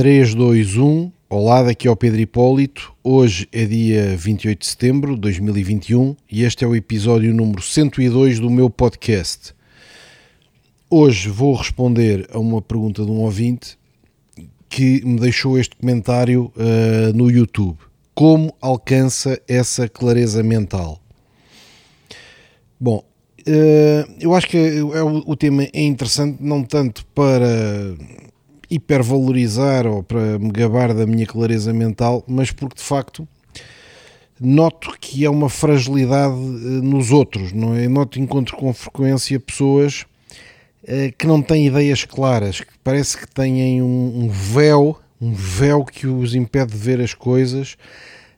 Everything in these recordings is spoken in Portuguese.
3, 2, 1. Olá, daqui é o Pedro Hipólito. Hoje é dia 28 de setembro de 2021 e este é o episódio número 102 do meu podcast. Hoje vou responder a uma pergunta de um ouvinte que me deixou este comentário uh, no YouTube. Como alcança essa clareza mental? Bom, uh, eu acho que é, o, o tema é interessante não tanto para hipervalorizar ou para me gabar da minha clareza mental, mas porque de facto noto que é uma fragilidade eh, nos outros, não é? Noto encontro com frequência pessoas uh, que não têm ideias claras, que parece que têm um, um véu, um véu que os impede de ver as coisas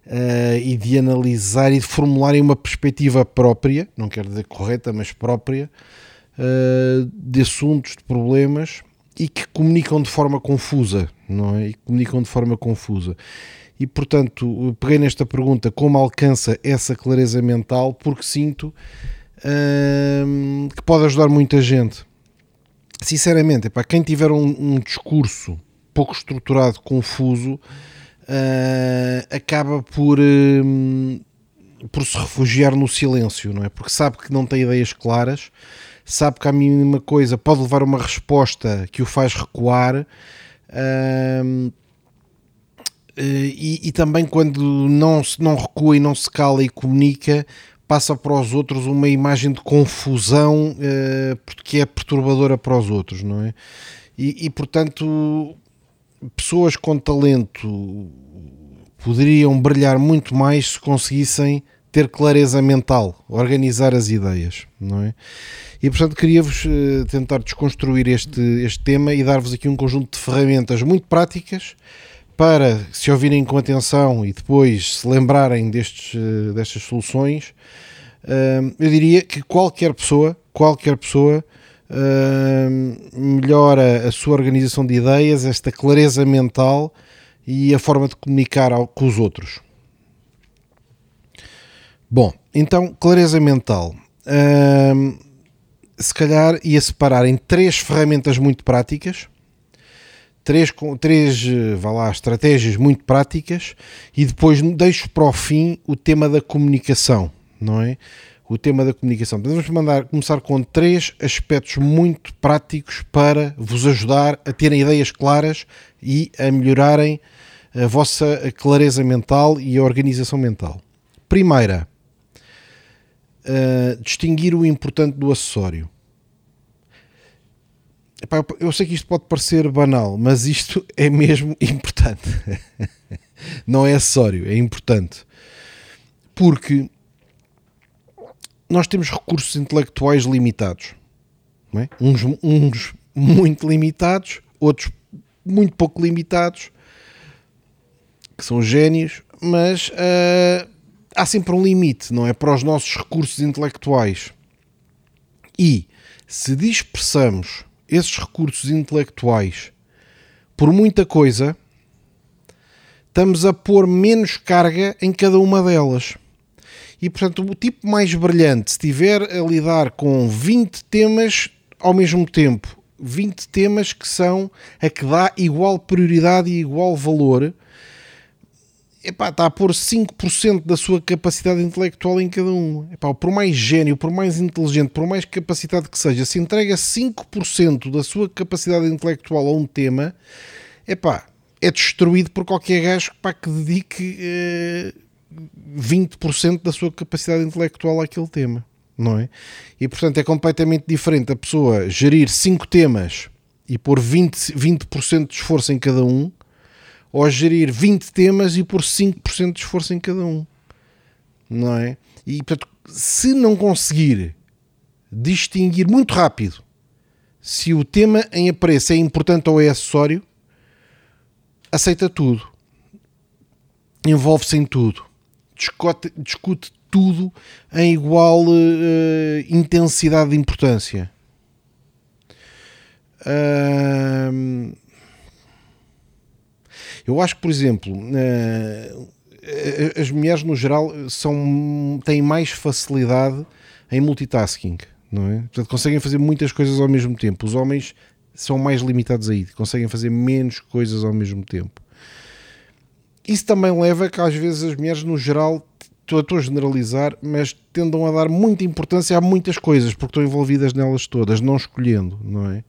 uh, e de analisar e de formularem uma perspectiva própria, não quero dizer correta, mas própria, uh, de assuntos, de problemas e que comunicam de forma confusa, não é? E comunicam de forma confusa. E portanto, peguei nesta pergunta como alcança essa clareza mental, porque sinto hum, que pode ajudar muita gente. Sinceramente, para quem tiver um, um, discurso pouco estruturado, confuso, uh, acaba por, uh, por se refugiar no silêncio, não é? Porque sabe que não tem ideias claras sabe que a mínima coisa pode levar a uma resposta que o faz recuar. e, e, também quando não, não recua e não se cala e comunica, passa para os outros uma imagem de confusão uh, que é perturbadora para os outros, não é? E, e portanto, pessoas com talento poderiam brilhar muito mais se conseguissem ter clareza mental, organizar as ideias, não é? E portanto queria-vos uh, tentar desconstruir este, este tema e dar-vos aqui um conjunto de ferramentas muito práticas para, se ouvirem com atenção e depois se lembrarem destes, uh, destas soluções, uh, eu diria que qualquer pessoa, qualquer pessoa melhora a sua organização de ideias, esta clareza mental e a forma de comunicar ao, com os outros. Bom, então, clareza mental se calhar ia separar em três ferramentas muito práticas, três, três vá lá, estratégias muito práticas e depois deixo para o fim o tema da comunicação, não é? O tema da comunicação. Então, vamos mandar, começar com três aspectos muito práticos para vos ajudar a terem ideias claras e a melhorarem a vossa clareza mental e a organização mental. Primeira, uh, distinguir o importante do acessório. Epá, eu sei que isto pode parecer banal, mas isto é mesmo importante. Não é acessório, é importante. Porque nós temos recursos intelectuais limitados. É? Uns, uns muito limitados, outros muito pouco limitados, que são gênios, mas uh, há sempre um limite, não é? Para os nossos recursos intelectuais. E se dispersamos esses recursos intelectuais por muita coisa, estamos a pôr menos carga em cada uma delas. E portanto, o tipo mais brilhante, se estiver a lidar com 20 temas ao mesmo tempo, 20 temas que são a que dá igual prioridade e igual valor, epá, está a pôr 5% da sua capacidade intelectual em cada um. Epá, por mais gênio, por mais inteligente, por mais capacidade que seja, se entrega 5% da sua capacidade intelectual a um tema, epá, é destruído por qualquer gajo pá, que dedique eh, 20% da sua capacidade intelectual àquele tema. Não é? E portanto é completamente diferente a pessoa gerir 5 temas e pôr 20%, 20 de esforço em cada um ou gerir 20 temas e pôr 5% de esforço em cada um. Não é? E portanto, se não conseguir distinguir muito rápido se o tema em apreço é importante ou é acessório, aceita tudo. Envolve-se em tudo. Discute, discute tudo em igual uh, intensidade de importância. Uh, eu acho que, por exemplo, eh, as mulheres no geral são, têm mais facilidade em multitasking, não é? Portanto, conseguem fazer muitas coisas ao mesmo tempo. Os homens são mais limitados aí, conseguem fazer menos coisas ao mesmo tempo. Isso também leva a que às vezes as mulheres, no geral, estou a generalizar, mas tendam a dar muita importância a muitas coisas, porque estão envolvidas nelas todas, não escolhendo, não é?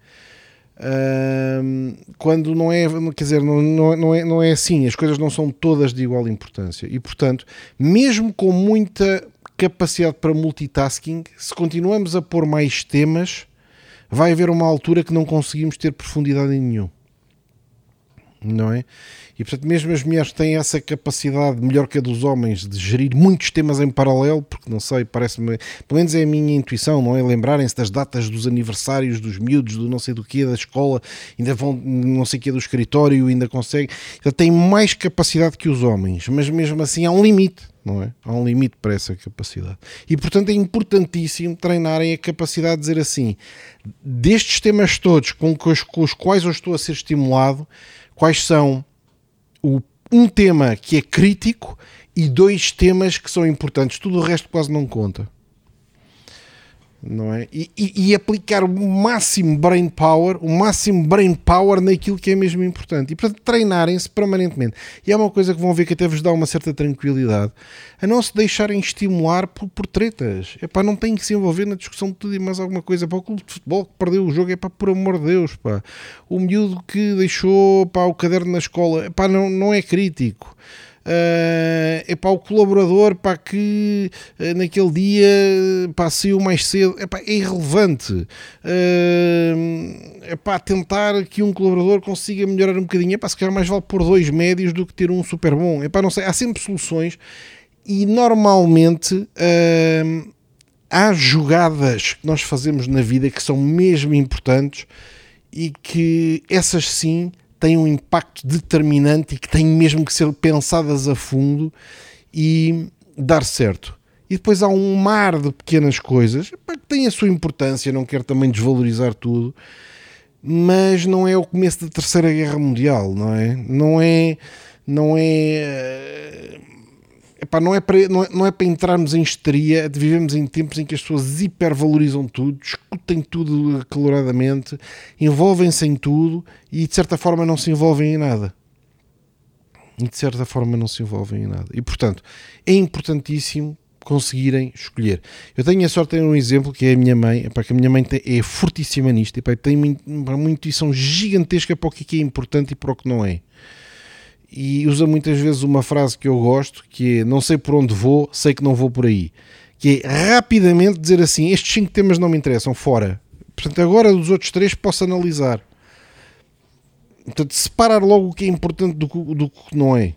Quando não é, quer dizer, não, não, não, é, não é assim, as coisas não são todas de igual importância e, portanto, mesmo com muita capacidade para multitasking, se continuamos a pôr mais temas, vai haver uma altura que não conseguimos ter profundidade em nenhum, não é? E portanto, mesmo as mulheres têm essa capacidade melhor que a dos homens de gerir muitos temas em paralelo, porque não sei, parece-me, pelo menos é a minha intuição, não é? Lembrarem-se das datas dos aniversários dos miúdos, do não sei do que, da escola, ainda vão, não sei o que, do escritório, ainda conseguem. Então, têm mais capacidade que os homens, mas mesmo assim há um limite. Não é? Há um limite para essa capacidade. E portanto é importantíssimo treinarem a capacidade de dizer assim: destes temas todos com os, com os quais eu estou a ser estimulado, quais são o, um tema que é crítico e dois temas que são importantes. Tudo o resto quase não conta não é? E, e, e, aplicar o máximo brain power, o máximo brain power naquilo que é mesmo importante. E portanto, treinarem-se permanentemente. E é uma coisa que vão ver que até vos dá uma certa tranquilidade a não se deixarem estimular por, por tretas. É pá, não tem que se envolver na discussão de tudo e mais alguma coisa. Para o clube de futebol que perdeu o jogo, é pá, por amor de Deus, pá. O miúdo que deixou pá, o caderno na escola, é pá, não, não é crítico uh, epá, o colaborador pá, que uh, naquele dia pá, saiu mais cedo epá, é irrelevante. Uh, epá, tentar que um colaborador consiga melhorar um bocadinho, epá, se calhar mais vale pôr dois médios do que ter um super bom. Epá, não sei, há sempre soluções e normalmente. Uh, há jogadas que nós fazemos na vida que são mesmo importantes e que essas sim têm um impacto determinante e que têm mesmo que ser pensadas a fundo e dar certo. E depois há um mar de pequenas coisas que têm a sua importância, não quero também desvalorizar tudo, mas não é o começo da Terceira Guerra Mundial, não é? Não é, não é Epá, não, é para, não, é, não é para entrarmos em histeria, vivemos em tempos em que as pessoas hipervalorizam tudo, discutem tudo acaloradamente, envolvem-se em tudo e de certa forma não se envolvem em nada. E de certa forma não se envolvem em nada. E portanto, é importantíssimo conseguirem escolher. Eu tenho a sorte de ter um exemplo que é a minha mãe, epá, que a minha mãe é fortíssima nisto, epá, tem uma, uma intuição gigantesca para o que é importante e para o que não é e usa muitas vezes uma frase que eu gosto, que é não sei por onde vou, sei que não vou por aí. Que é rapidamente dizer assim, estes cinco temas não me interessam, fora. Portanto, agora dos outros três posso analisar. Portanto, separar logo o que é importante do, do que não é.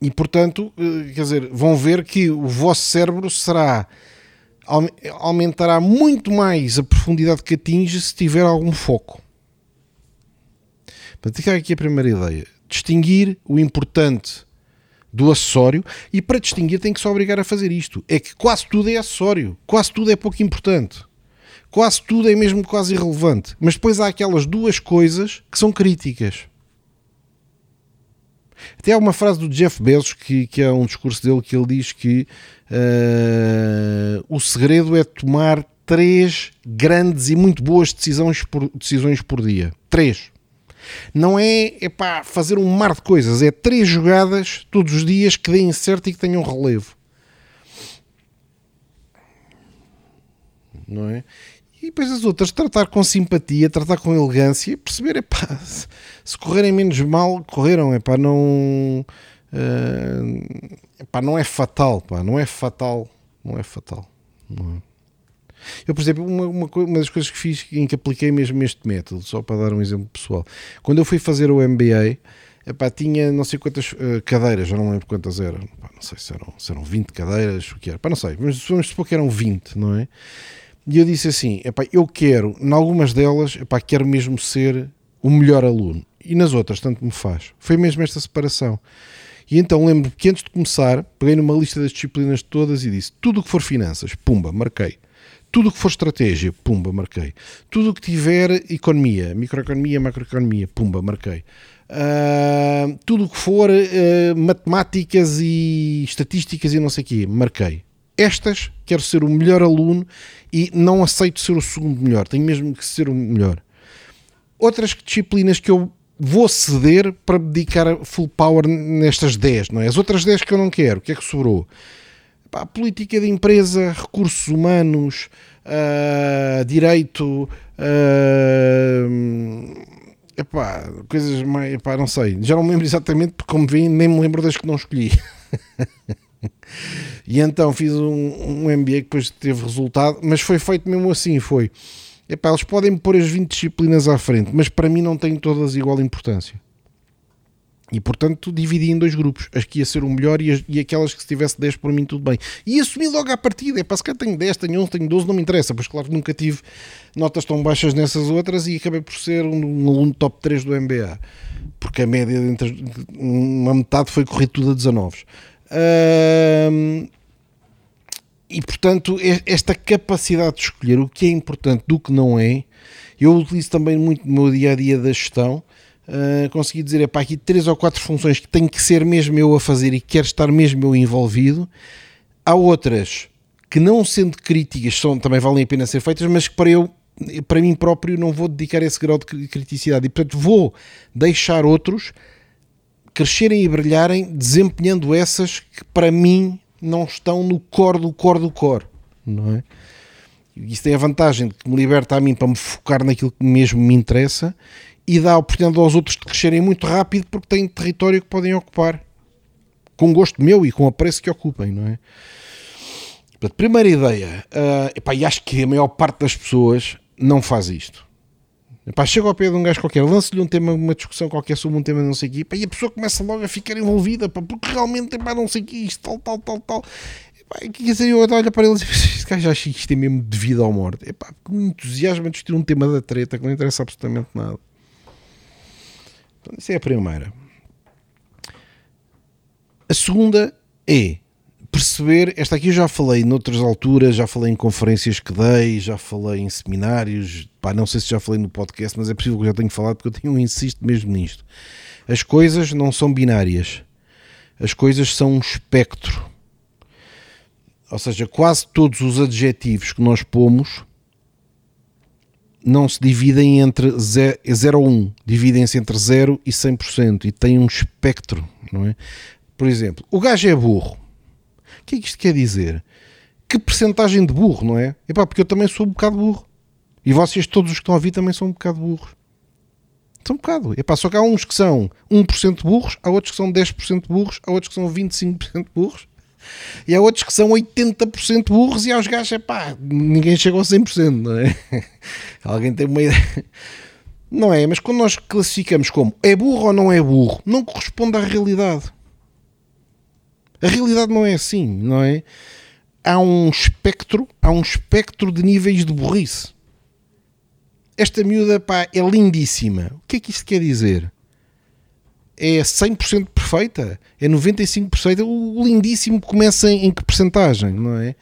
E portanto, eh, quer dizer, vão ver que o vosso cérebro será aumentará muito mais a profundidade que atinge se tiver algum foco. Portanto, fica aqui a primeira ideia distinguir o importante do acessório e para distinguir tem que se obrigar a fazer isto. É que quase tudo é acessório, quase tudo é pouco importante. Quase tudo é mesmo quase irrelevante. Mas depois há aquelas duas coisas que são críticas. Até há uma frase do Jeff Bezos que, que é um discurso dele que ele diz que uh, o segredo é tomar três grandes e muito boas decisões por, decisões por dia. Três. Não é, é pá, fazer um mar de coisas, é três jogadas todos os dias que deem certo e que tenham relevo. Não é? E depois as outras, tratar com simpatia, tratar com elegância, perceber, é pá, se correrem menos mal, correram, é pá, não. Uh, epá, não é fatal, pá, não é fatal, não é fatal. Não é? Eu, por exemplo, uma, uma, uma, das coisas que fiz em que apliquei mesmo este método, só para dar um exemplo pessoal, quando eu fui fazer o MBA, epá, tinha não sei quantas uh, cadeiras, já não lembro quantas eram, epá, não sei se eram, se eram 20 cadeiras, o que era, epá, não sei, mas vamos supor que eram 20, não é? E eu disse assim: epá, eu quero, em algumas delas, epá, quero mesmo ser o melhor aluno, e nas outras, tanto me faz. Foi mesmo esta separação. E então lembro que antes de começar, peguei numa lista das disciplinas todas e disse: tudo o que for finanças, pumba, marquei. Tudo o que for estratégia, pumba, marquei. Tudo o que tiver economia, microeconomia, macroeconomia, pumba, marquei. Uh, tudo o que for uh, matemáticas e estatísticas e não sei o quê, marquei. Estas, quero ser o melhor aluno e não aceito ser o segundo melhor, tenho mesmo que ser o melhor. outras disciplinas que eu vou ceder para dedicar full power nestas 10, não é? As outras 10 que eu não quero, o que é que sobrou? Pá, política de empresa, recursos humanos, uh, direito, uh, epá, coisas mais, epá, não sei, já não me lembro exatamente porque como vem, nem me lembro das que não escolhi. e então fiz um, um MBA que depois teve resultado, mas foi feito mesmo assim, foi Epá, eles podem pôr as 20 disciplinas à frente, mas para mim não têm todas igual importância. E portanto dividi em dois grupos, as que ia ser o melhor e, as, e aquelas que se tivesse 10 por mim tudo bem. E assumi logo à partida, é para se calhar tenho 10, tenho 11, tenho 12, não me interessa, pois claro nunca tive notas tão baixas nessas outras e acabei por ser um, um aluno top 3 do MBA, porque a média entre uma metade foi correr tudo a 19. Uh, e portanto, esta capacidade de escolher o que é importante do que não é, eu utilizo também muito no meu dia a dia da gestão. Uh, consegui dizer, é para aqui três ou quatro funções que tem que ser mesmo eu a fazer e quero estar mesmo eu envolvido. Há outras que, não sendo críticas, são, também valem a pena ser feitas, mas que para eu, para mim próprio, não vou dedicar esse grau de criticidade e, portanto, vou deixar outros crescerem e brilharem desempenhando essas que para mim não estão no core do core do core, não é? Isso tem a vantagem de que me liberta a mim para me focar naquilo que mesmo me interessa e dá a oportunidade aos outros de crescerem muito rápido porque têm território que podem ocupar com gosto meu e com a preço que ocupem, não é? Portanto, primeira ideia, uh, epá, e acho que a maior parte das pessoas não faz isto. Epá, chega ao pé de um gajo qualquer, lança-lhe um tema, uma discussão qualquer sobre um tema não sei o quê, epá, e a pessoa começa logo a ficar envolvida, pá, porque realmente epá, não sei o quê, isto, tal, tal, tal, tal. Epá, quer dizer, eu olho para ele e digo, este gajo acha que isto é mesmo de vida ou morte. Epá, com entusiasmo a discutir um tema da treta que não interessa absolutamente nada. Então, isso é a primeira. A segunda é perceber, esta aqui eu já falei noutras alturas, já falei em conferências que dei, já falei em seminários, pá, não sei se já falei no podcast, mas é possível que eu já tenha falado porque eu tenho insisto mesmo nisto. As coisas não são binárias. As coisas são um espectro. Ou seja, quase todos os adjetivos que nós pomos não se dividem entre 0 ou 1, dividem-se entre 0 e 100% e têm um espectro, não é? Por exemplo, o gajo é burro que é que isto quer dizer? Que percentagem de burro, não é? Epá, porque eu também sou um bocado burro. E vocês, todos os que estão a ouvir, também são um bocado burros. São um bocado. Epá, só que há uns que são 1% burros, há outros que são 10% burros, há outros que são 25% burros. E há outros que são 80% burros e há os gajos, epá, ninguém chegou a 100%, não é? Alguém tem uma ideia. Não é, mas quando nós classificamos como é burro ou não é burro, não corresponde à realidade. A realidade não é assim, não é? Há um espectro, há um espectro de níveis de burrice. Esta miúda, pá, é lindíssima. O que é que isto quer dizer? É 100% perfeita? É 95%? O lindíssimo começa em, em que percentagem, não é?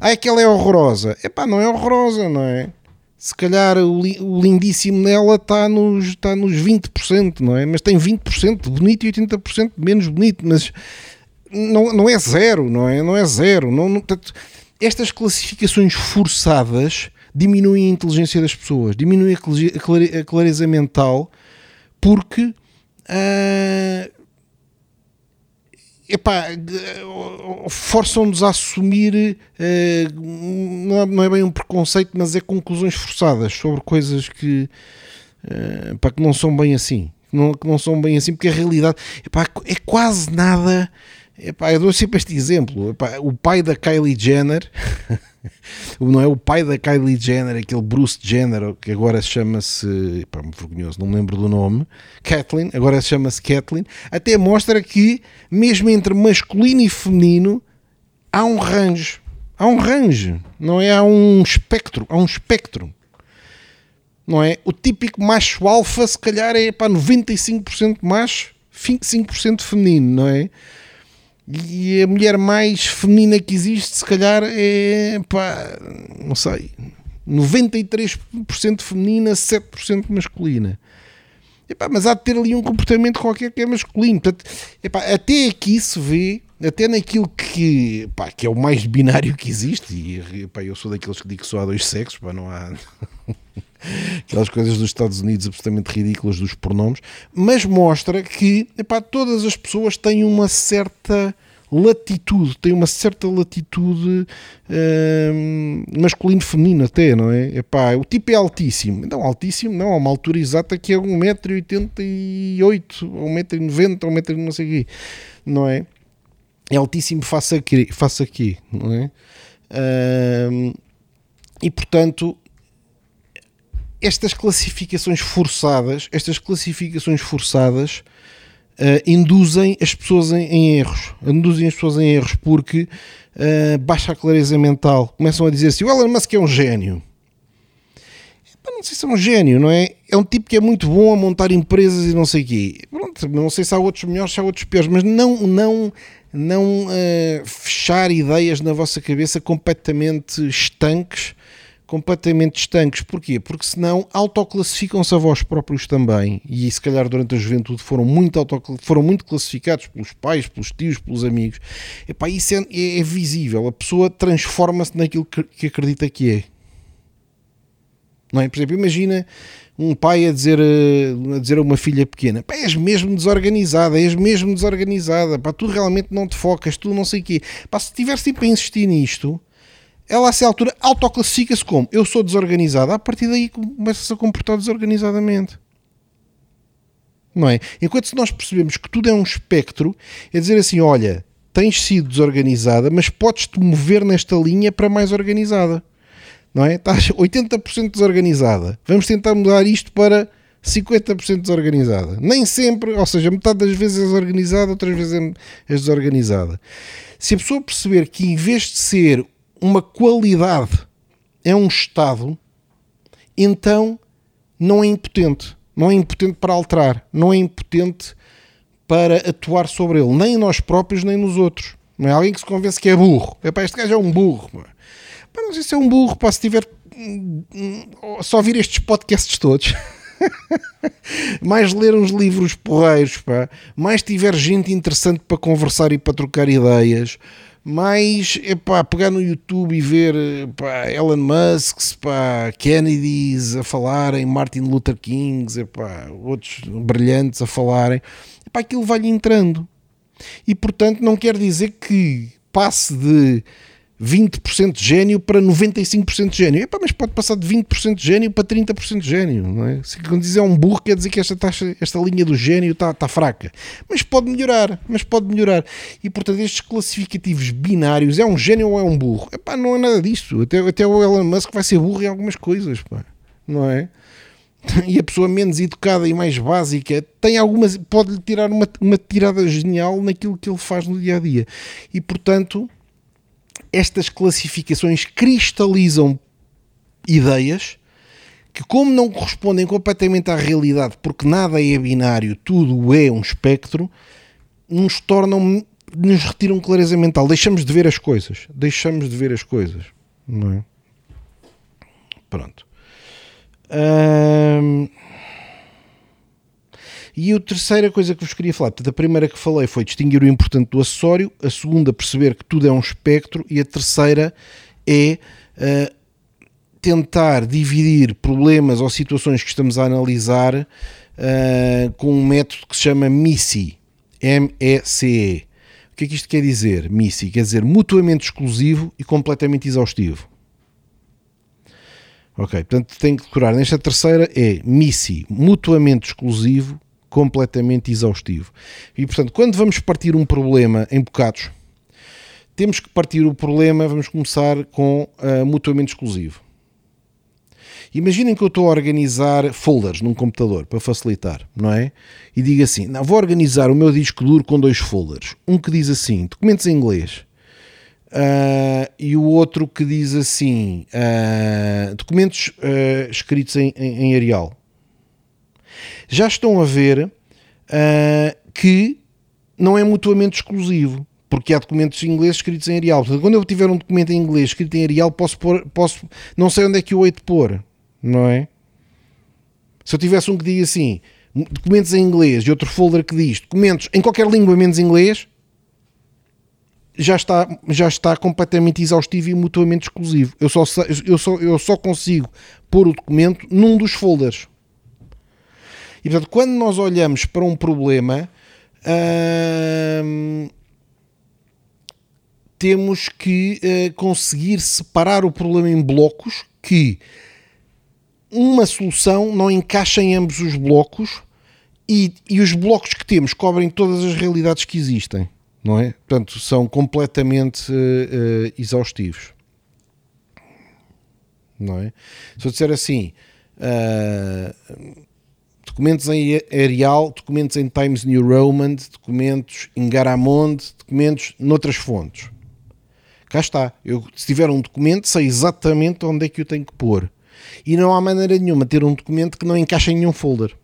Ah, é que ela é horrorosa. É pá, não é horrorosa, não é? Se calhar o, o lindíssimo nela está nos, está nos 20%, não é? Mas tem 20% de bonito e 80% de menos bonito. Mas não, não é zero, não é? Não é zero. Não, não, estas classificações forçadas diminuem a inteligência das pessoas, diminuem a clareza mental, porque uh, epá, forçam-nos a assumir, não, é, não, é, bem um preconceito, mas é conclusões forçadas sobre coisas que, epá, que não são bem assim. Não, que não são bem assim, porque a realidade epá, é quase nada Epá, eu dou sempre este exemplo. Epá, o pai da Kylie Jenner, não é o pai da Kylie Jenner, aquele Bruce Jenner, que agora chama-se, me vergonhoso, não me lembro do nome, Kathleen, agora chama-se Kathleen, até mostra que, mesmo entre masculino e feminino, há um range. Há um range, não é? Há um espectro, há um espectro. Não é? O típico macho alfa, se calhar, é para 95% macho, 5% feminino, não é? E a mulher mais feminina que existe, se calhar, é pá, não sei, 93% feminina, 7% masculina. Epá, mas há de ter ali um comportamento qualquer que é masculino. Portanto, epá, até aqui se vê até naquilo que, pá, que é o mais binário que existe, e pá, eu sou daqueles que digo que só há dois sexos, pá, não há aquelas coisas dos Estados Unidos absolutamente ridículas dos pronomes, mas mostra que todas as pessoas têm uma certa latitude, têm uma certa latitude hum, masculino-feminino até, não é? Epá, o tipo é altíssimo, não altíssimo, não, há uma altura exata que é 1,88m, ou 1,90m, ou 1,90m, não sei o quê, não é? É altíssimo face aqui, face aqui não é? Hum, e portanto, estas classificações forçadas, estas classificações forçadas uh, induzem as pessoas em, em, erros, induzem as pessoas em erros porque uh, baixa a clareza mental, começam a dizer assim, o Elon Musk é um gênio. Não sei se é um gênio, não é? É um tipo que é muito bom a montar empresas e não sei o quê. Pronto, não sei se há outros melhores, se há outros piores, mas não, não, não uh, fechar ideias na vossa cabeça completamente estanques completamente estanques. Porquê? Porque senão autoclassificam-se a vós próprios também. E se calhar durante a juventude foram muito, foram muito classificados pelos pais, pelos tios, pelos amigos. Epá, isso é, é, é visível. A pessoa transforma-se naquilo que, que, acredita que é. Não é? Por exemplo, imagina um pai a dizer a, dizer a uma filha pequena: Pá, és mesmo desorganizada, és mesmo desorganizada, pá, tu realmente não te focas, tu não sei o quê. Pá, se tivesse tipo a insistir nisto, ela a essa altura autoclassifica-se como eu sou desorganizada, a partir daí começa-se a comportar desorganizadamente. Não é? Enquanto nós percebemos que tudo é um espectro, é dizer assim: olha, tens sido desorganizada, mas podes-te mover nesta linha para mais organizada. Não é? Estás 80% desorganizada. Vamos tentar mudar isto para 50% desorganizada. Nem sempre, ou seja, metade das vezes és organizada, outras vezes és desorganizada. Se a pessoa perceber que em vez de ser uma qualidade é um estado, então não é impotente. Não é impotente para alterar, não é impotente para atuar sobre ele, nem nós próprios, nem nos outros. Não é alguém que se convence que é burro. É para este gajo é um burro. Pá, não sei se é um burro, pá, se tiver hum, só ouvir estes podcasts todos. mais ler uns livros porreiros, pá. mais tiver gente interessante para conversar e para trocar ideias, mais epá, pegar no YouTube e ver epá, Elon Musk, epá, Kennedys a falarem, Martin Luther Kings, epá, outros brilhantes a falarem, epá, aquilo vai-lhe entrando. E portanto não quer dizer que passe de 20% de gênio para 95% de gênio. Epá, mas pode passar de 20% de gênio para 30% de gênio. Não é? Se quando dizer um burro, quer dizer que esta, taxa, esta linha do gênio está, está fraca. Mas pode melhorar. Mas pode melhorar. E portanto, estes classificativos binários, é um gênio ou é um burro? Epá, não é nada disso. Até, até o Elon Musk vai ser burro em algumas coisas. Pá. Não é? E a pessoa menos educada e mais básica tem algumas, pode-lhe tirar uma, uma tirada genial naquilo que ele faz no dia a dia. E portanto estas classificações cristalizam ideias que, como não correspondem completamente à realidade, porque nada é binário, tudo é um espectro, nos tornam, nos retiram clareza mental. Deixamos de ver as coisas. Deixamos de ver as coisas. Não é? Pronto. Hum... E a terceira coisa que vos queria falar, portanto, a primeira que falei foi distinguir o importante do acessório, a segunda, perceber que tudo é um espectro, e a terceira é uh, tentar dividir problemas ou situações que estamos a analisar uh, com um método que se chama MICI. M-E-C-E. O que é que isto quer dizer? MICI quer dizer mutuamente exclusivo e completamente exaustivo. Ok, portanto tem que decorar. Nesta terceira é MICI, mutuamente exclusivo completamente exaustivo. E portanto, quando vamos partir um problema em bocados, temos que partir o problema, vamos começar com uh, mutuamente exclusivo. Imaginem que eu estou a organizar folders num computador para facilitar, não é? E digo assim: não, vou organizar o meu disco duro com dois folders. Um que diz assim, documentos em inglês, uh, e o outro que diz assim, uh, documentos uh, escritos em, em, em Arial já estão a ver uh, que não é mutuamente exclusivo, porque há documentos em inglês escritos em Arial. Portanto, quando eu tiver um documento em inglês escrito em Arial, posso pôr, posso, não sei onde é que eu hei de pôr, não é? Se eu tivesse um que diga assim, documentos em inglês e outro folder que diz documentos em qualquer língua menos inglês, já está, já está completamente exaustivo e mutuamente exclusivo. Eu só, eu, só, eu só consigo pôr o documento num dos folders. E portanto, quando nós olhamos para um problema, hum, temos que uh, conseguir separar o problema em blocos que uma solução não encaixa em ambos os blocos e, e os blocos que temos cobrem todas as realidades que existem, não é? Portanto, são completamente uh, uh, exaustivos. Não é? Se eu disser assim, uh, documentos em Arial, documentos em Times New Roman, documentos em Garamond, documentos noutras fontes. Cá está. Eu, se tiver um documento, sei exatamente onde é que eu tenho que pôr. E não há maneira nenhuma de ter um documento que não encaixa em nenhum folder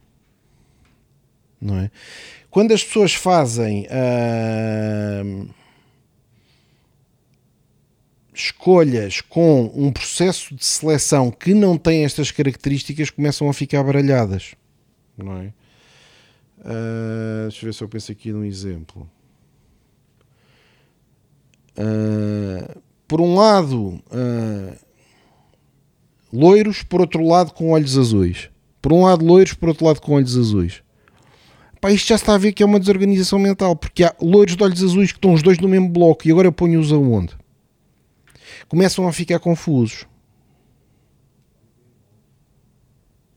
não é? Quando as pessoas fazem uh, escolhas com um processo de seleção que não tem estas características, começam a ficar baralhadas, não é? Uh, deixa eu ver se eu penso aqui num exemplo. Uh, por um lado, uh, loiros, por outro lado, com olhos azuis. Por um lado, loiros, por outro lado, com olhos azuis. Pá, isto já está a ver que é uma desorganização mental, porque há loiros de olhos azuis que estão os dois no mesmo bloco e agora eu ponho-os aonde? Começam a ficar confusos.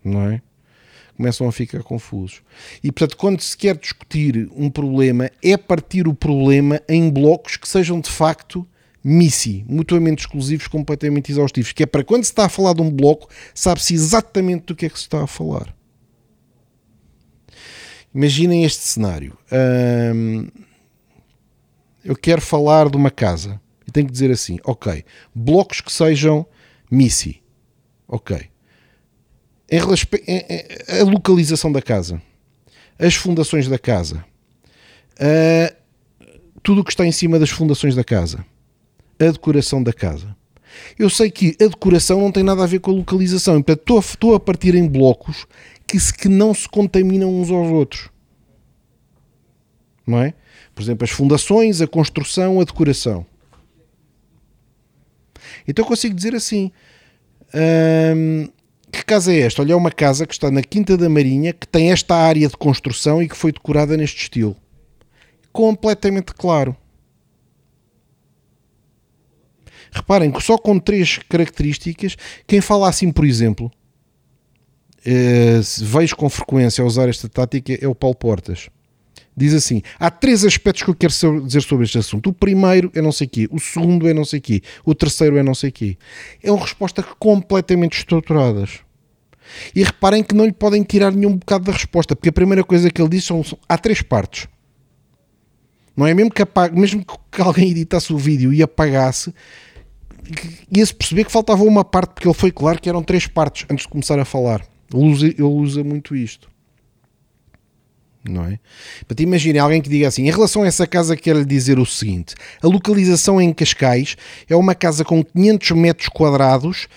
Não é? Começam a ficar confusos. E portanto, quando se quer discutir um problema, é partir o problema em blocos que sejam de facto MISI, mutuamente exclusivos, completamente exaustivos, que é para quando se está a falar de um bloco, sabe-se exatamente do que é que se está a falar. Imaginem este cenário. eu quero falar de uma casa e tenho que dizer assim: ok, blocos que sejam MISI. Ok. A localização da casa, as fundações da casa, tudo o que está em cima das fundações da casa, a decoração da casa. Eu sei que a decoração não tem nada a ver com a localização, estou, estou a partir em blocos que, se, que não se contaminam uns aos outros. Não é? Por exemplo, as fundações, a construção, a decoração. Então eu consigo dizer assim: hum, que casa é esta? Olha, é uma casa que está na Quinta da Marinha, que tem esta área de construção e que foi decorada neste estilo. Completamente claro. Reparem que só com três características, quem fala assim, por exemplo, eh, vejo com frequência a usar esta tática é o Paulo Portas. Diz assim: há três aspectos que eu quero dizer sobre este assunto. O primeiro é não sei quê, o segundo é não sei quê, o terceiro é não sei quê. É uma resposta completamente estruturadas. E reparem que não lhe podem tirar nenhum bocado da resposta, porque a primeira coisa que ele diz são, há três partes. Não é mesmo que, apague, mesmo que alguém editasse o vídeo e apagasse, ia-se perceber que faltava uma parte, porque ele foi claro que eram três partes antes de começar a falar. Ele usa, ele usa muito isto. Não é? Para te imaginem alguém que diga assim: em relação a essa casa, quero-lhe dizer o seguinte: a localização em Cascais é uma casa com 500 metros quadrados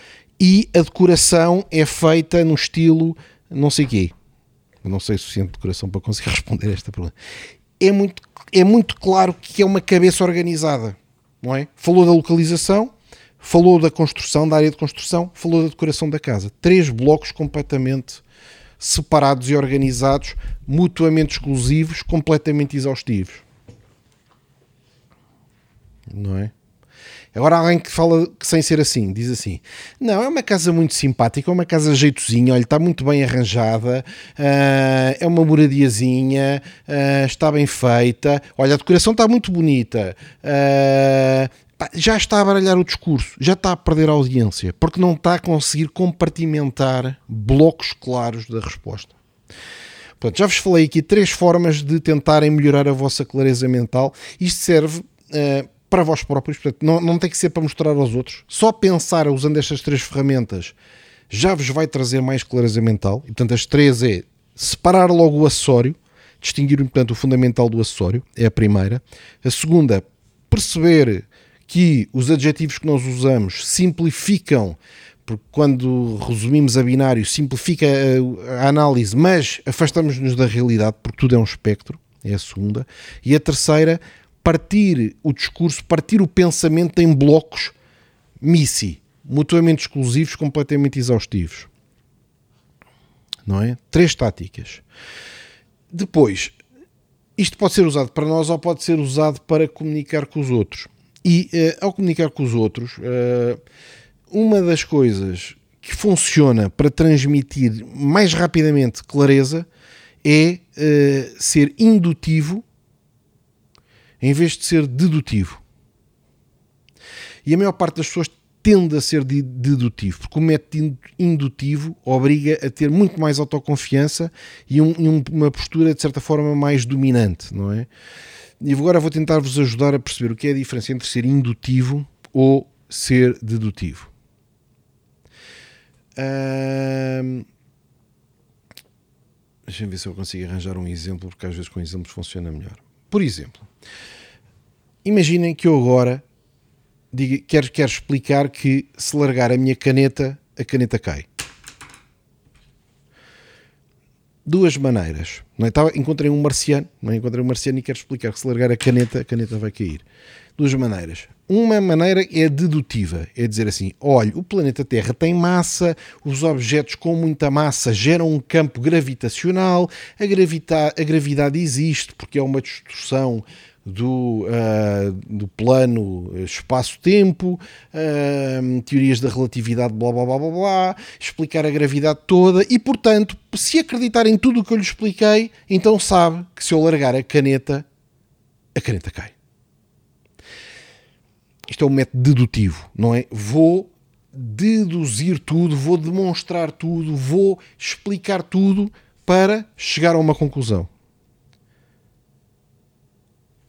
e a decoração é feita no estilo não sei quê. Eu não sei o suficiente de decoração para conseguir responder esta pergunta. É muito, é muito claro que é uma cabeça organizada, não é? Falou da localização, falou da construção, da área de construção, falou da decoração da casa. Três blocos completamente separados e organizados, mutuamente exclusivos, completamente exaustivos. Não é? Agora alguém que fala que sem ser assim, diz assim: Não, é uma casa muito simpática, é uma casa jeitozinha, olha, está muito bem arranjada, uh, é uma moradiazinha, uh, está bem feita, olha, a decoração está muito bonita, uh, já está a baralhar o discurso, já está a perder a audiência, porque não está a conseguir compartimentar blocos claros da resposta. Portanto, já vos falei aqui três formas de tentarem melhorar a vossa clareza mental. Isto serve uh, para vós próprios, portanto, não, não tem que ser para mostrar aos outros. Só pensar usando estas três ferramentas já vos vai trazer mais clareza mental. E, portanto, as três é separar logo o acessório, distinguir, portanto, o fundamental do acessório, é a primeira. A segunda, perceber que os adjetivos que nós usamos simplificam, porque quando resumimos a binário, simplifica a, a análise, mas afastamos-nos da realidade, porque tudo é um espectro, é a segunda. E a terceira, partir o discurso, partir o pensamento em blocos MISI, mutuamente exclusivos, completamente exaustivos. Não é? Três táticas. Depois, isto pode ser usado para nós ou pode ser usado para comunicar com os outros. E uh, ao comunicar com os outros, uh, uma das coisas que funciona para transmitir mais rapidamente clareza é uh, ser indutivo em vez de ser dedutivo. E a maior parte das pessoas tende a ser dedutivo, porque o método indutivo obriga a ter muito mais autoconfiança e, um, e uma postura, de certa forma, mais dominante, não é? E agora vou tentar-vos ajudar a perceber o que é a diferença entre ser indutivo ou ser dedutivo. Um... Deixa-me ver se eu consigo arranjar um exemplo, porque às vezes com exemplos funciona melhor. Por exemplo, imaginem que eu agora diga, quero, quero explicar que se largar a minha caneta, a caneta cai. Duas maneiras. Não é? Estava, encontrei um marciano, não é? encontrei um marciano e quero explicar que se largar a caneta, a caneta vai cair. Duas maneiras. Uma maneira é dedutiva, é dizer assim: olha, o planeta Terra tem massa, os objetos com muita massa geram um campo gravitacional, a, gravita a gravidade existe porque é uma distorção do, uh, do plano espaço-tempo, uh, teorias da relatividade, blá blá blá blá blá, explicar a gravidade toda e, portanto, se acreditar em tudo o que eu lhe expliquei, então sabe que se eu largar a caneta, a caneta cai. Isto é um método dedutivo, não é? Vou deduzir tudo, vou demonstrar tudo, vou explicar tudo para chegar a uma conclusão.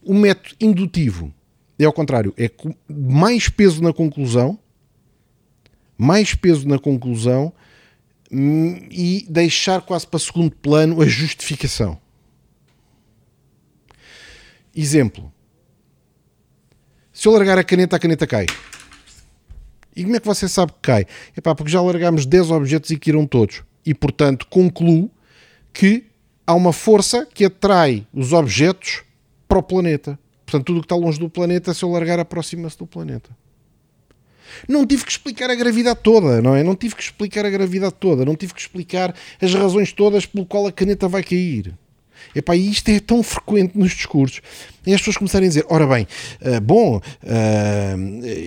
O método indutivo é ao contrário, é mais peso na conclusão, mais peso na conclusão hum, e deixar quase para segundo plano a justificação. Exemplo. Se eu largar a caneta, a caneta cai. E como é que você sabe que cai? Epá, porque já largámos 10 objetos e caíram todos. E, portanto, concluo que há uma força que atrai os objetos para o planeta. Portanto, tudo o que está longe do planeta, se eu largar, aproxima-se do planeta. Não tive que explicar a gravidade toda, não é? Não tive que explicar a gravidade toda, não tive que explicar as razões todas pelo qual a caneta vai cair. Epá, e isto é tão frequente nos discursos. E as pessoas começarem a dizer: ora bem, uh, bom, uh,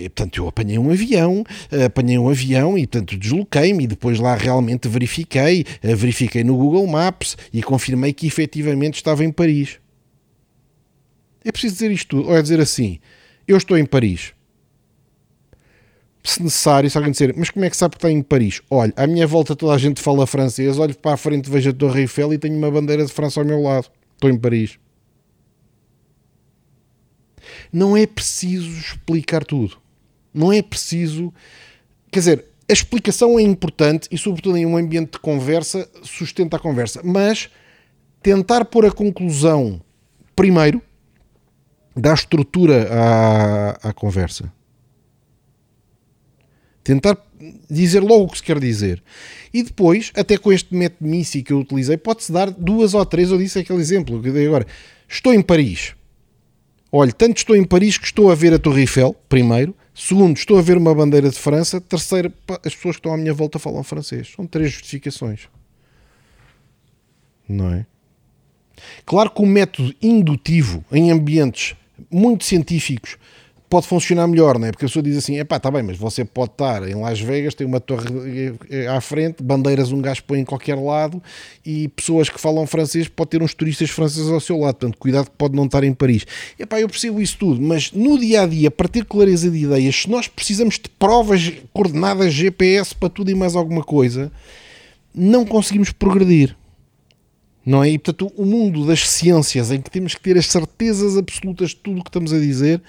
portanto, eu apanhei um avião, uh, apanhei um avião e, portanto, desloquei-me e depois lá realmente verifiquei, verifiquei no Google Maps e confirmei que efetivamente estava em Paris. É preciso dizer isto tudo, ou é dizer assim: eu estou em Paris. Se necessário, se alguém dizer, mas como é que sabe que está em Paris? Olha, à minha volta toda a gente fala francês, olho para a frente, vejo a Torre Eiffel e tenho uma bandeira de França ao meu lado. Estou em Paris. Não é preciso explicar tudo. Não é preciso. Quer dizer, a explicação é importante e, sobretudo, em um ambiente de conversa, sustenta a conversa. Mas tentar pôr a conclusão primeiro dá estrutura à, à conversa. Tentar dizer logo o que se quer dizer. E depois, até com este método MISI que eu utilizei, pode-se dar duas ou três. Eu disse aquele exemplo que dei agora. Estou em Paris. Olha, tanto estou em Paris que estou a ver a Torre Eiffel, primeiro. Segundo, estou a ver uma bandeira de França. Terceiro, as pessoas que estão à minha volta falam francês. São três justificações. Não é? Claro que o método indutivo em ambientes muito científicos pode funcionar melhor, não é? Porque a pessoa diz assim: é pá, está bem, mas você pode estar em Las Vegas, tem uma torre eh, à frente, bandeiras um gajo põe em qualquer lado e pessoas que falam francês, pode ter uns turistas franceses ao seu lado, portanto, cuidado que pode não estar em Paris. É pá, eu percebo isso tudo, mas no dia a dia, para ter clareza de ideias, se nós precisamos de provas coordenadas GPS para tudo e mais alguma coisa, não conseguimos progredir não é? E portanto, o mundo das ciências em que temos que ter as certezas absolutas de tudo o que estamos a dizer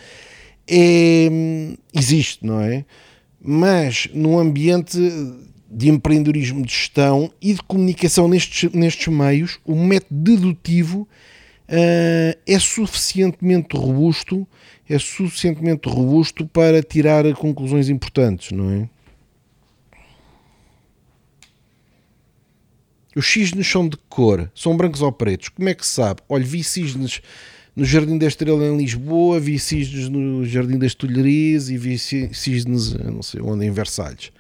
é, existe, não é? Mas no ambiente de empreendedorismo de gestão e de comunicação nestes, nestes meios, o método dedutivo uh, é suficientemente robusto, é suficientemente robusto para tirar conclusões importantes, não é? Os cisnes são de cor? São brancos ou pretos? Como é que se sabe? Olha, vi cisnes no Jardim da Estrela em Lisboa, vi cisnes no Jardim das Tulherias e vi cisnes, não sei onde, em Versalhes.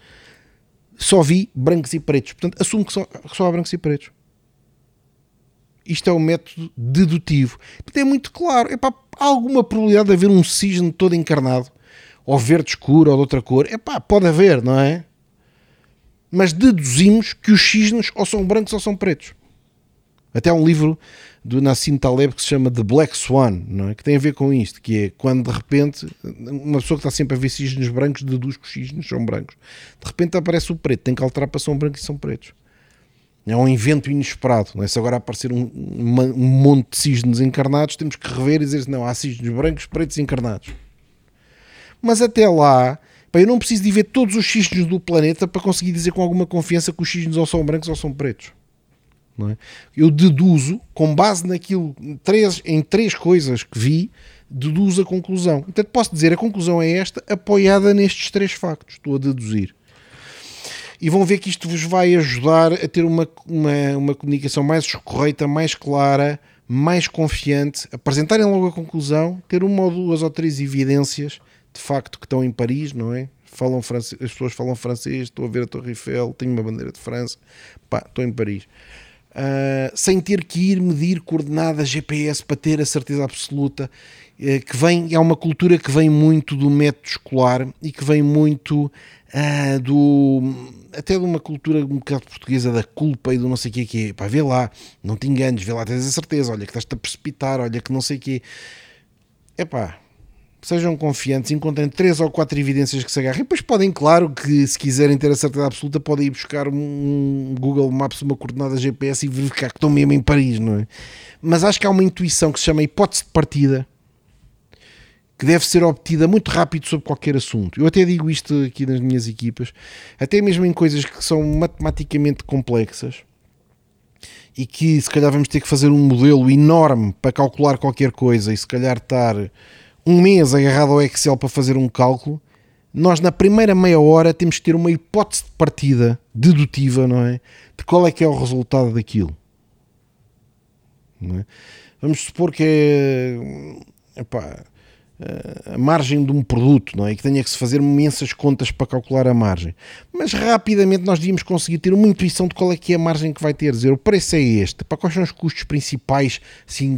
Só vi brancos e pretos. Portanto, assumo que só, só há brancos e pretos. Isto é um método dedutivo. Portanto, é muito claro. Epá, há alguma probabilidade de haver um cisne todo encarnado? Ou verde escuro ou de outra cor? Epá, pode haver, não é? Mas deduzimos que os cisnes ou são brancos ou são pretos. Até há um livro do Nassim Taleb que se chama The Black Swan, não é? que tem a ver com isto, que é quando de repente uma pessoa que está sempre a ver cisnes brancos deduz que os cisnes são brancos. De repente aparece o preto, tem que alterar para são brancos e são pretos. É um invento inesperado. Não é? Se agora aparecer um, um monte de cisnes encarnados, temos que rever e dizer não, há cisnes brancos, pretos encarnados. Mas até lá, pá, eu não preciso de ver todos os cisnes do planeta para conseguir dizer com alguma confiança que os cisnes ou são brancos ou são pretos. É? Eu deduzo, com base naquilo, três, em três coisas que vi, deduzo a conclusão. Portanto, posso dizer a conclusão é esta, apoiada nestes três factos. Estou a deduzir. E vão ver que isto vos vai ajudar a ter uma, uma, uma comunicação mais correta, mais clara, mais confiante, apresentarem logo a conclusão, ter uma ou duas ou três evidências de facto que estão em Paris, não é? Falam francês, as pessoas falam francês, estou a ver a Torre Eiffel, tenho uma bandeira de França, pá, estou em Paris uh, sem ter que ir medir coordenadas GPS para ter a certeza absoluta. Uh, que vem, é uma cultura que vem muito do método escolar e que vem muito uh, do até de uma cultura um bocado portuguesa da culpa e do não sei o que que é, pá, vê lá, não te enganes, vê lá, tens a certeza, olha que estás-te a precipitar, olha que não sei o que é pá, sejam confiantes, encontrem três ou quatro evidências que se agarrem. Depois podem, claro, que se quiserem ter a certeza absoluta, podem ir buscar um Google Maps, uma coordenada GPS e verificar que estão mesmo em Paris, não é? Mas acho que há uma intuição que se chama hipótese de partida que deve ser obtida muito rápido sobre qualquer assunto. Eu até digo isto aqui nas minhas equipas, até mesmo em coisas que são matematicamente complexas e que se calhar vamos ter que fazer um modelo enorme para calcular qualquer coisa e se calhar estar um mês agarrado ao Excel para fazer um cálculo, nós na primeira meia hora temos que ter uma hipótese de partida dedutiva, não é? De qual é que é o resultado daquilo. É? Vamos supor que é epá, a margem de um produto, não é? E que tenha que se fazer imensas contas para calcular a margem. Mas rapidamente nós devíamos conseguir ter uma intuição de qual é que é a margem que vai ter. Dizer, o preço é este, para quais são os custos principais assim,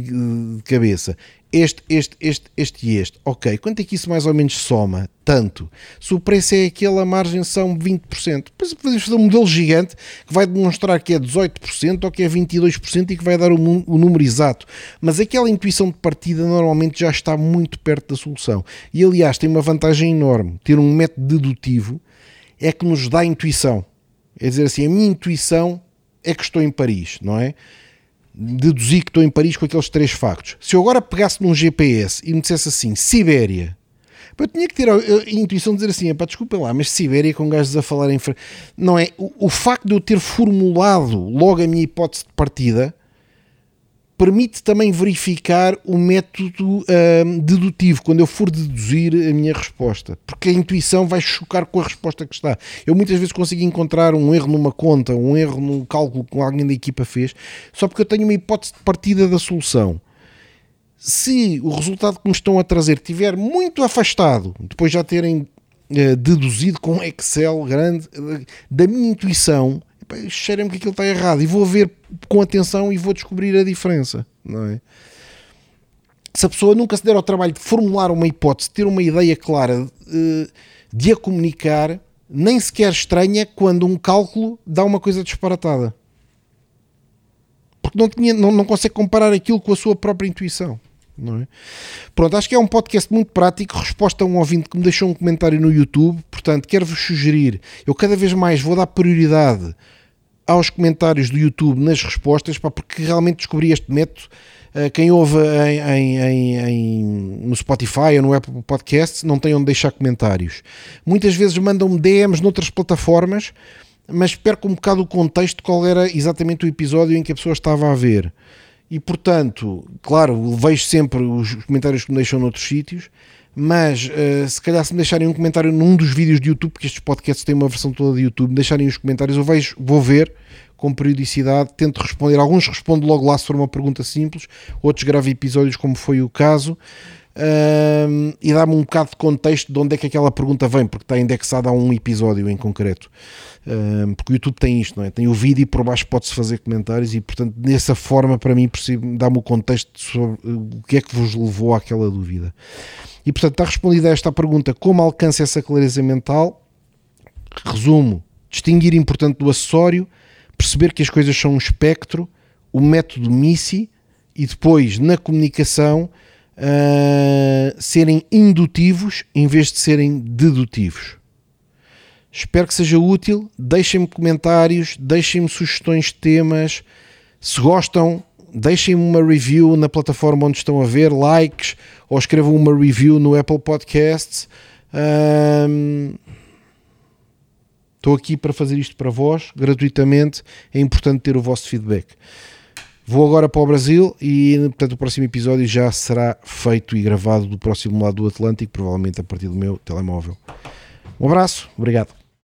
de cabeça este, este, este, este e este. Ok, quanto é que isso mais ou menos soma? Tanto. Se o preço é aquele, a margem são 20%. Depois podemos fazer um modelo gigante que vai demonstrar que é 18% ou que é 22% e que vai dar o, o número exato. Mas aquela intuição de partida normalmente já está muito perto da solução. E aliás, tem uma vantagem enorme. Ter um método dedutivo é que nos dá intuição. É dizer assim, a minha intuição é que estou em Paris, não é? Deduzi que estou em Paris com aqueles três factos. Se eu agora pegasse num GPS e me dissesse assim, Sibéria, eu tinha que ter a, intuição de dizer assim, pá, desculpem lá, mas Sibéria com gajos a falar em... Não é? O, o facto de eu ter formulado logo a minha hipótese de partida permite também verificar o método hum, dedutivo, quando eu for deduzir a minha resposta, porque a intuição vai chocar com a resposta que está. Eu muitas vezes consigo encontrar um erro numa conta, um erro num cálculo que alguém da equipa fez, só porque eu tenho uma hipótese de partida da solução. Se o resultado que me estão a trazer estiver muito afastado, depois já terem uh, deduzido com Excel grande, uh, da minha intuição, cheira-me que aquilo está errado e vou ver com atenção e vou descobrir a diferença, não é? Se a pessoa nunca se der ao trabalho de formular uma hipótese, ter uma ideia clara, eh, de a comunicar, nem sequer estranha quando um cálculo dá uma coisa disparatada. Porque não, tinha, não, não consegue comparar aquilo com a sua própria intuição. Não é? Pronto, acho que é um podcast muito prático. Resposta a um ouvinte que me deixou um comentário no YouTube. Portanto, quero-vos sugerir. Eu cada vez mais vou dar prioridade aos comentários do YouTube nas respostas, pá, porque realmente descobri este método. Uh, quem ouve em, em, em, no Spotify ou no Apple Podcasts não tem onde deixar comentários. Muitas vezes mandam-me DMs noutras plataformas, mas perco um bocado o contexto qual era exatamente o episódio em que a pessoa estava a ver. E portanto, claro, vejo sempre os comentários que me deixam noutros sítios, mas uh, se calhar se me deixarem um comentário num dos vídeos de YouTube, porque estes podcasts têm uma versão toda de YouTube, deixarem os comentários, eu vejo, vou ver com periodicidade, tento responder. Alguns respondo logo lá se for uma pergunta simples, outros gravo episódios, como foi o caso. Um, e dá-me um bocado de contexto de onde é que aquela pergunta vem, porque está indexada a um episódio em concreto. Um, porque o YouTube tem isto, não é? Tem o vídeo e por baixo pode-se fazer comentários e, portanto, dessa forma, para mim, dá-me o contexto sobre o que é que vos levou àquela dúvida. E, portanto, está respondida esta pergunta: como alcança essa clareza mental? Resumo: distinguir importante do acessório, perceber que as coisas são um espectro, o método MISI e depois, na comunicação, uh, serem indutivos em vez de serem dedutivos. Espero que seja útil. Deixem-me comentários, deixem-me sugestões de temas. Se gostam, deixem-me uma review na plataforma onde estão a ver, likes, ou escrevam uma review no Apple Podcasts. Um, estou aqui para fazer isto para vós, gratuitamente. É importante ter o vosso feedback. Vou agora para o Brasil e, portanto, o próximo episódio já será feito e gravado do próximo lado do Atlântico, provavelmente a partir do meu telemóvel. Um abraço, obrigado.